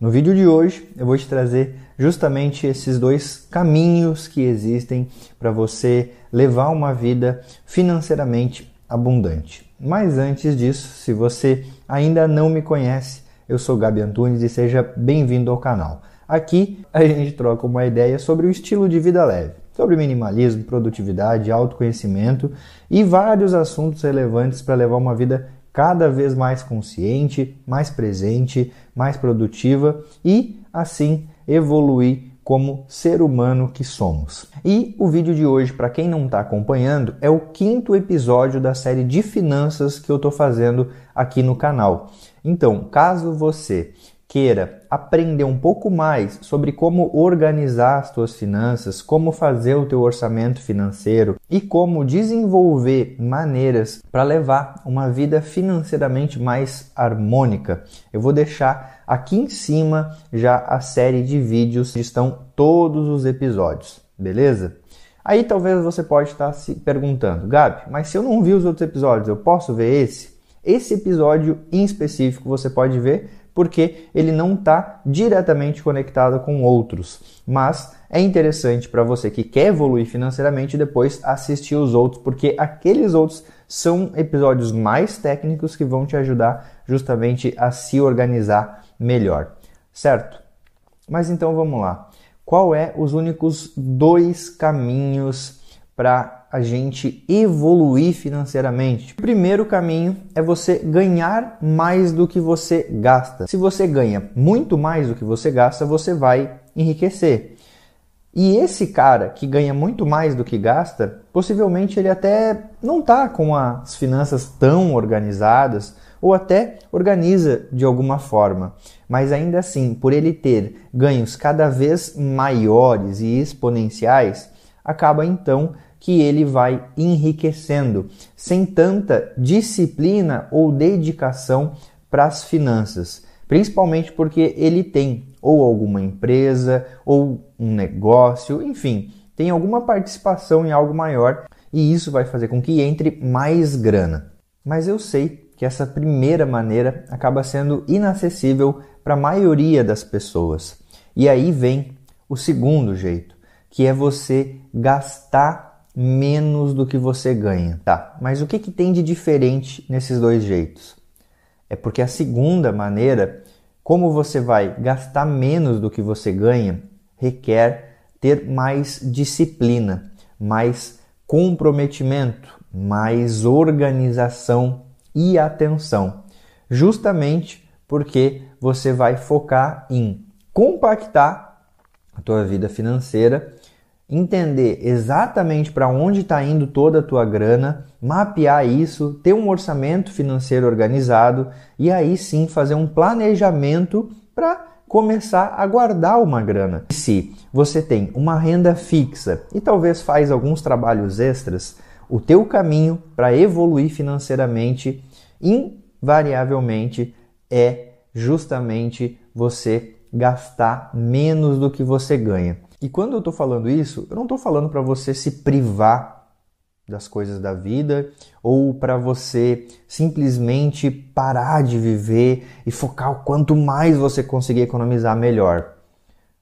No vídeo de hoje eu vou te trazer justamente esses dois caminhos que existem para você levar uma vida financeiramente abundante. Mas antes disso, se você ainda não me conhece, eu sou Gabi Antunes e seja bem-vindo ao canal. Aqui a gente troca uma ideia sobre o estilo de vida leve, sobre minimalismo, produtividade, autoconhecimento e vários assuntos relevantes para levar uma vida cada vez mais consciente, mais presente, mais produtiva e assim evoluir como ser humano que somos. E o vídeo de hoje, para quem não está acompanhando, é o quinto episódio da série de finanças que eu estou fazendo aqui no canal. Então, caso você queira aprender um pouco mais sobre como organizar as tuas finanças, como fazer o teu orçamento financeiro e como desenvolver maneiras para levar uma vida financeiramente mais harmônica, eu vou deixar aqui em cima já a série de vídeos que estão todos os episódios, beleza? Aí talvez você pode estar se perguntando, Gabi, mas se eu não vi os outros episódios, eu posso ver esse? Esse episódio em específico você pode ver porque ele não está diretamente conectado com outros. Mas é interessante para você que quer evoluir financeiramente depois assistir os outros, porque aqueles outros são episódios mais técnicos que vão te ajudar justamente a se organizar melhor, certo? Mas então vamos lá. Qual é os únicos dois caminhos para a gente evoluir financeiramente? O primeiro caminho é você ganhar mais do que você gasta. Se você ganha muito mais do que você gasta, você vai enriquecer. E esse cara que ganha muito mais do que gasta, possivelmente ele até não está com as finanças tão organizadas ou até organiza de alguma forma. Mas ainda assim, por ele ter ganhos cada vez maiores e exponenciais, acaba então que ele vai enriquecendo, sem tanta disciplina ou dedicação para as finanças, principalmente porque ele tem ou alguma empresa ou um negócio, enfim, tem alguma participação em algo maior e isso vai fazer com que entre mais grana. Mas eu sei que essa primeira maneira acaba sendo inacessível para a maioria das pessoas. E aí vem o segundo jeito, que é você gastar menos do que você ganha. Tá, mas o que, que tem de diferente nesses dois jeitos? É porque a segunda maneira, como você vai gastar menos do que você ganha, requer ter mais disciplina, mais comprometimento, mais organização e atenção. Justamente porque você vai focar em compactar a tua vida financeira entender exatamente para onde está indo toda a tua grana, mapear isso, ter um orçamento financeiro organizado e aí sim fazer um planejamento para começar a guardar uma grana. Se você tem uma renda fixa e talvez faz alguns trabalhos extras, o teu caminho para evoluir financeiramente invariavelmente é justamente você gastar menos do que você ganha. E quando eu estou falando isso, eu não estou falando para você se privar das coisas da vida ou para você simplesmente parar de viver e focar o quanto mais você conseguir economizar, melhor.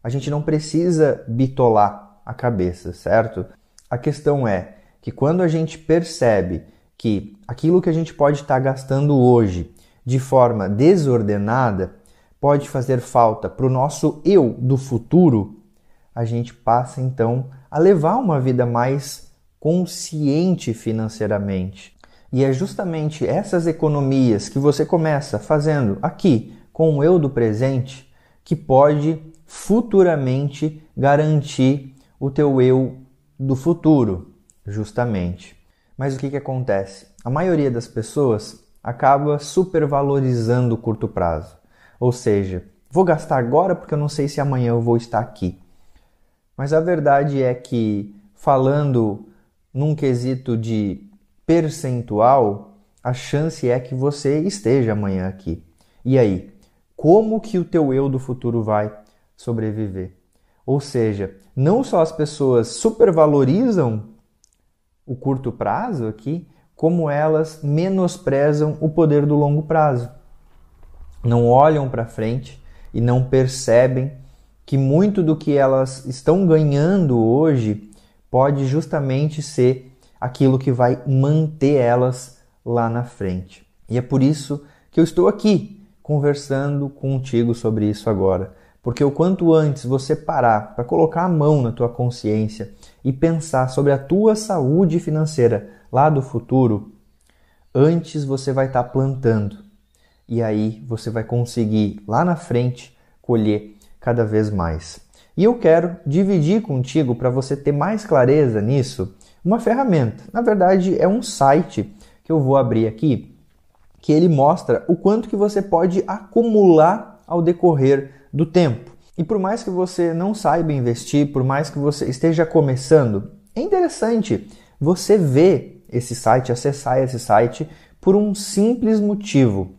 A gente não precisa bitolar a cabeça, certo? A questão é que quando a gente percebe que aquilo que a gente pode estar tá gastando hoje de forma desordenada pode fazer falta para o nosso eu do futuro, a gente passa então a levar uma vida mais consciente financeiramente. E é justamente essas economias que você começa fazendo aqui com o eu do presente que pode futuramente garantir o teu eu do futuro, justamente. Mas o que, que acontece? A maioria das pessoas acaba supervalorizando o curto prazo. Ou seja, vou gastar agora porque eu não sei se amanhã eu vou estar aqui. Mas a verdade é que, falando num quesito de percentual, a chance é que você esteja amanhã aqui. E aí, como que o teu eu do futuro vai sobreviver? Ou seja, não só as pessoas supervalorizam o curto prazo aqui, como elas menosprezam o poder do longo prazo. Não olham para frente e não percebem que muito do que elas estão ganhando hoje pode justamente ser aquilo que vai manter elas lá na frente. E é por isso que eu estou aqui conversando contigo sobre isso agora. Porque o quanto antes você parar para colocar a mão na tua consciência e pensar sobre a tua saúde financeira lá do futuro, antes você vai estar tá plantando. E aí você vai conseguir lá na frente colher cada vez mais. E eu quero dividir contigo para você ter mais clareza nisso, uma ferramenta. Na verdade, é um site que eu vou abrir aqui, que ele mostra o quanto que você pode acumular ao decorrer do tempo. E por mais que você não saiba investir, por mais que você esteja começando, é interessante você ver esse site, acessar esse site por um simples motivo.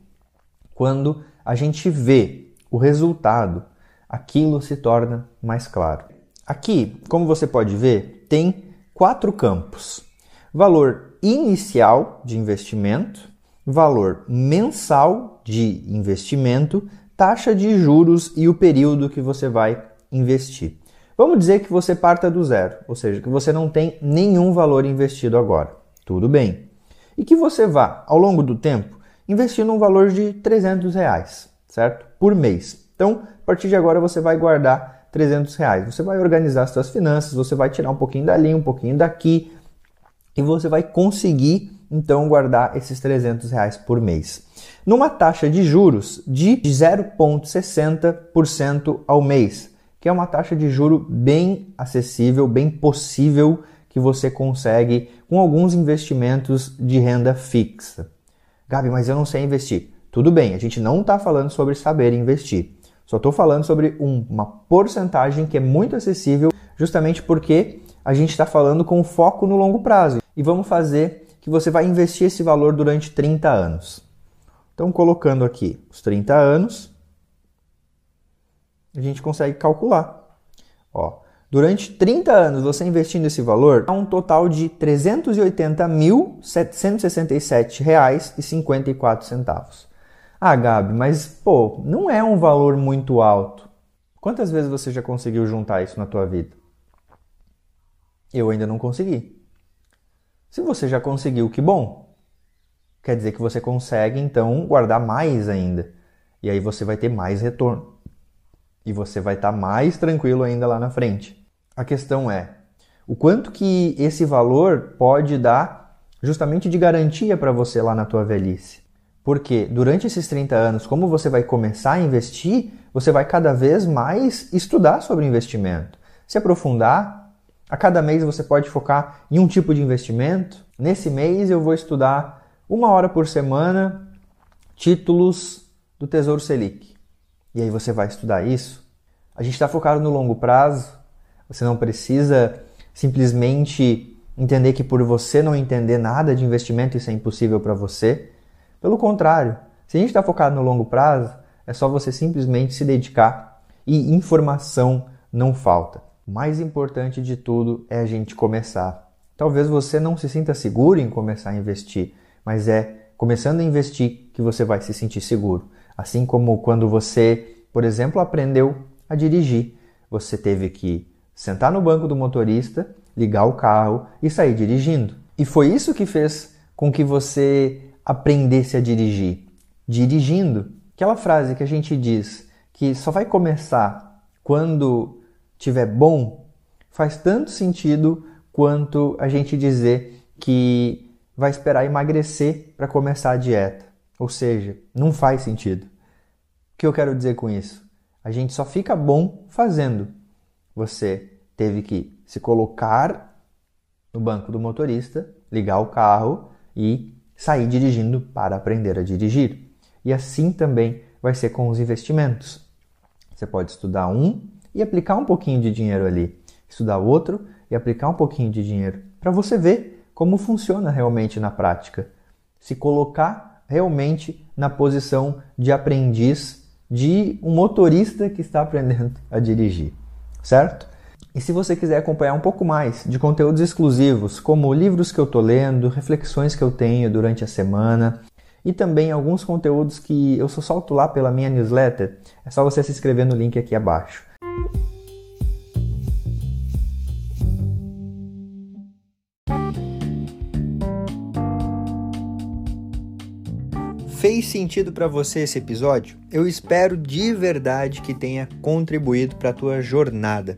Quando a gente vê o resultado, aquilo se torna mais claro. Aqui, como você pode ver, tem quatro campos: valor inicial de investimento, valor mensal de investimento, taxa de juros e o período que você vai investir. Vamos dizer que você parta do zero, ou seja, que você não tem nenhum valor investido agora. Tudo bem. E que você vá, ao longo do tempo, investindo um valor de 300 reais, certo? Por mês. Então, a partir de agora, você vai guardar 300 reais. Você vai organizar as suas finanças, você vai tirar um pouquinho dali, um pouquinho daqui, e você vai conseguir então guardar esses 300 reais por mês. Numa taxa de juros de 0,60% ao mês, que é uma taxa de juro bem acessível, bem possível que você consegue com alguns investimentos de renda fixa. Gabi, mas eu não sei investir. Tudo bem, a gente não está falando sobre saber investir. Só estou falando sobre um, uma porcentagem que é muito acessível, justamente porque a gente está falando com foco no longo prazo. E vamos fazer que você vai investir esse valor durante 30 anos. Então, colocando aqui os 30 anos, a gente consegue calcular. Ó, durante 30 anos, você investindo esse valor, dá um total de R$ 380.767,54. Ah, Gabi, mas pô, não é um valor muito alto. Quantas vezes você já conseguiu juntar isso na tua vida? Eu ainda não consegui. Se você já conseguiu, que bom. Quer dizer que você consegue então guardar mais ainda. E aí você vai ter mais retorno. E você vai estar tá mais tranquilo ainda lá na frente. A questão é o quanto que esse valor pode dar justamente de garantia para você lá na tua velhice. Porque durante esses 30 anos, como você vai começar a investir, você vai cada vez mais estudar sobre investimento, se aprofundar a cada mês você pode focar em um tipo de investimento. Nesse mês eu vou estudar uma hora por semana títulos do Tesouro Selic. E aí você vai estudar isso. A gente está focado no longo prazo. Você não precisa simplesmente entender que por você não entender nada de investimento isso é impossível para você. Pelo contrário, se a gente está focado no longo prazo, é só você simplesmente se dedicar e informação não falta. O mais importante de tudo é a gente começar. Talvez você não se sinta seguro em começar a investir, mas é começando a investir que você vai se sentir seguro. Assim como quando você, por exemplo, aprendeu a dirigir, você teve que sentar no banco do motorista, ligar o carro e sair dirigindo. E foi isso que fez com que você aprendesse a dirigir. Dirigindo. Aquela frase que a gente diz que só vai começar quando tiver bom, faz tanto sentido quanto a gente dizer que vai esperar emagrecer para começar a dieta. Ou seja, não faz sentido. O que eu quero dizer com isso? A gente só fica bom fazendo. Você teve que se colocar no banco do motorista, ligar o carro e sair dirigindo para aprender a dirigir. E assim também vai ser com os investimentos. Você pode estudar um e aplicar um pouquinho de dinheiro ali, estudar outro e aplicar um pouquinho de dinheiro, para você ver como funciona realmente na prática. Se colocar realmente na posição de aprendiz de um motorista que está aprendendo a dirigir, certo? E se você quiser acompanhar um pouco mais de conteúdos exclusivos, como livros que eu estou lendo, reflexões que eu tenho durante a semana e também alguns conteúdos que eu só solto lá pela minha newsletter, é só você se inscrever no link aqui abaixo. Fez sentido para você esse episódio? Eu espero de verdade que tenha contribuído para a tua jornada.